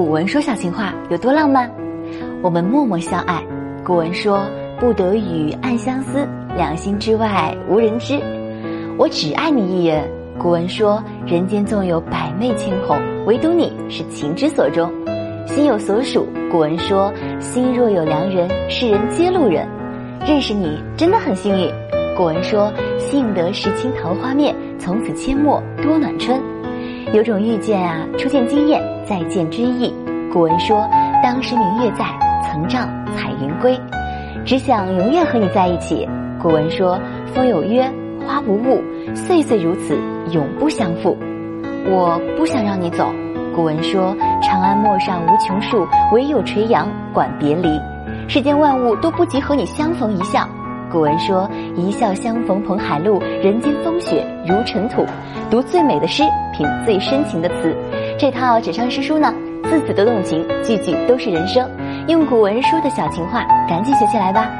古文说小情话有多浪漫？我们默默相爱。古文说不得语暗相思，两心之外无人知。我只爱你一人。古文说人间纵有百媚千红，唯独你是情之所钟。心有所属。古文说心若有良人，世人皆路人。认识你真的很幸运。古文说幸得时清桃花面，从此阡陌多暖春。有种遇见啊，初见惊艳，再见追忆。古文说当时明月在，曾照彩云归。只想永远和你在一起。古文说风有约，花不误，岁岁如此，永不相负。我不想让你走。古文说长安陌上无穷树，唯有垂杨管别离。世间万物都不及和你相逢一笑。古文说：“一笑相逢蓬海路，人间风雪如尘土。”读最美的诗，品最深情的词，这套纸上诗书呢，字字都动情，句句都是人生。用古文书的小情话，赶紧学起来吧。